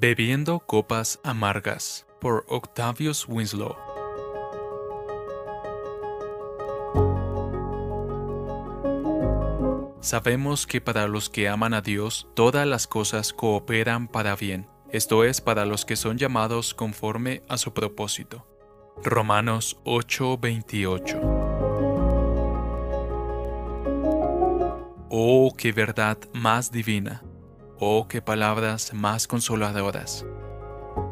Bebiendo copas amargas por Octavius Winslow. Sabemos que para los que aman a Dios todas las cosas cooperan para bien, esto es para los que son llamados conforme a su propósito. Romanos 8:28 Oh, qué verdad más divina Oh, qué palabras más consoladoras.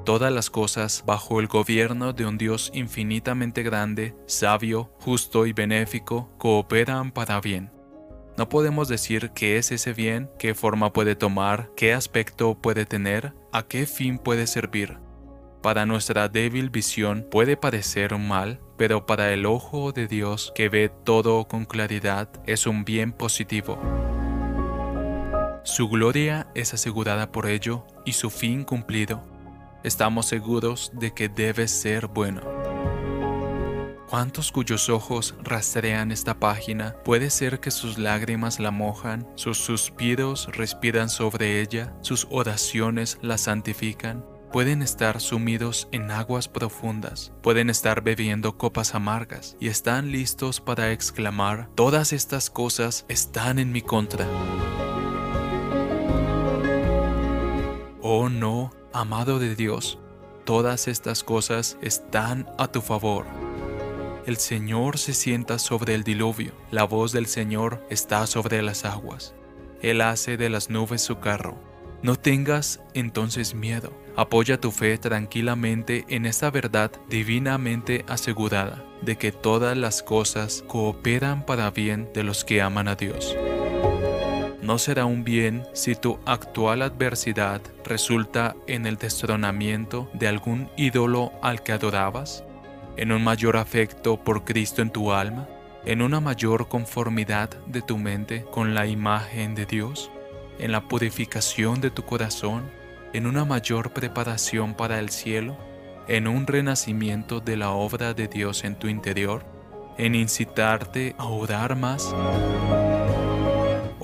Todas las cosas bajo el gobierno de un Dios infinitamente grande, sabio, justo y benéfico cooperan para bien. No podemos decir qué es ese bien, qué forma puede tomar, qué aspecto puede tener, a qué fin puede servir. Para nuestra débil visión puede parecer un mal, pero para el ojo de Dios que ve todo con claridad es un bien positivo. Su gloria es asegurada por ello y su fin cumplido. Estamos seguros de que debe ser bueno. ¿Cuántos cuyos ojos rastrean esta página puede ser que sus lágrimas la mojan, sus suspiros respiran sobre ella, sus oraciones la santifican? Pueden estar sumidos en aguas profundas, pueden estar bebiendo copas amargas y están listos para exclamar, todas estas cosas están en mi contra. Amado de Dios, todas estas cosas están a tu favor. El Señor se sienta sobre el diluvio, la voz del Señor está sobre las aguas. Él hace de las nubes su carro. No tengas entonces miedo, apoya tu fe tranquilamente en esta verdad divinamente asegurada de que todas las cosas cooperan para bien de los que aman a Dios. No será un bien si tu actual adversidad resulta en el destronamiento de algún ídolo al que adorabas, en un mayor afecto por Cristo en tu alma, en una mayor conformidad de tu mente con la imagen de Dios, en la purificación de tu corazón, en una mayor preparación para el cielo, en un renacimiento de la obra de Dios en tu interior, en incitarte a orar más.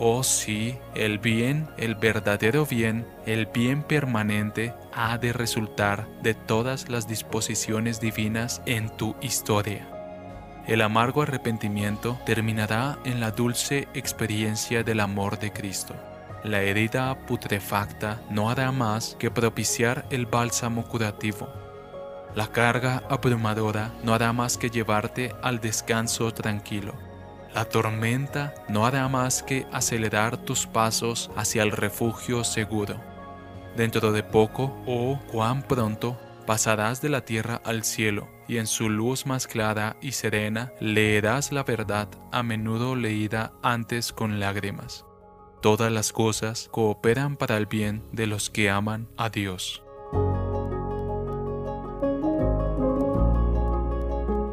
Oh sí, el bien, el verdadero bien, el bien permanente ha de resultar de todas las disposiciones divinas en tu historia. El amargo arrepentimiento terminará en la dulce experiencia del amor de Cristo. La herida putrefacta no hará más que propiciar el bálsamo curativo. La carga abrumadora no hará más que llevarte al descanso tranquilo la tormenta no hará más que acelerar tus pasos hacia el refugio seguro. Dentro de poco, oh cuán pronto, pasarás de la tierra al cielo, y en su luz más clara y serena leerás la verdad a menudo leída antes con lágrimas. Todas las cosas cooperan para el bien de los que aman a Dios.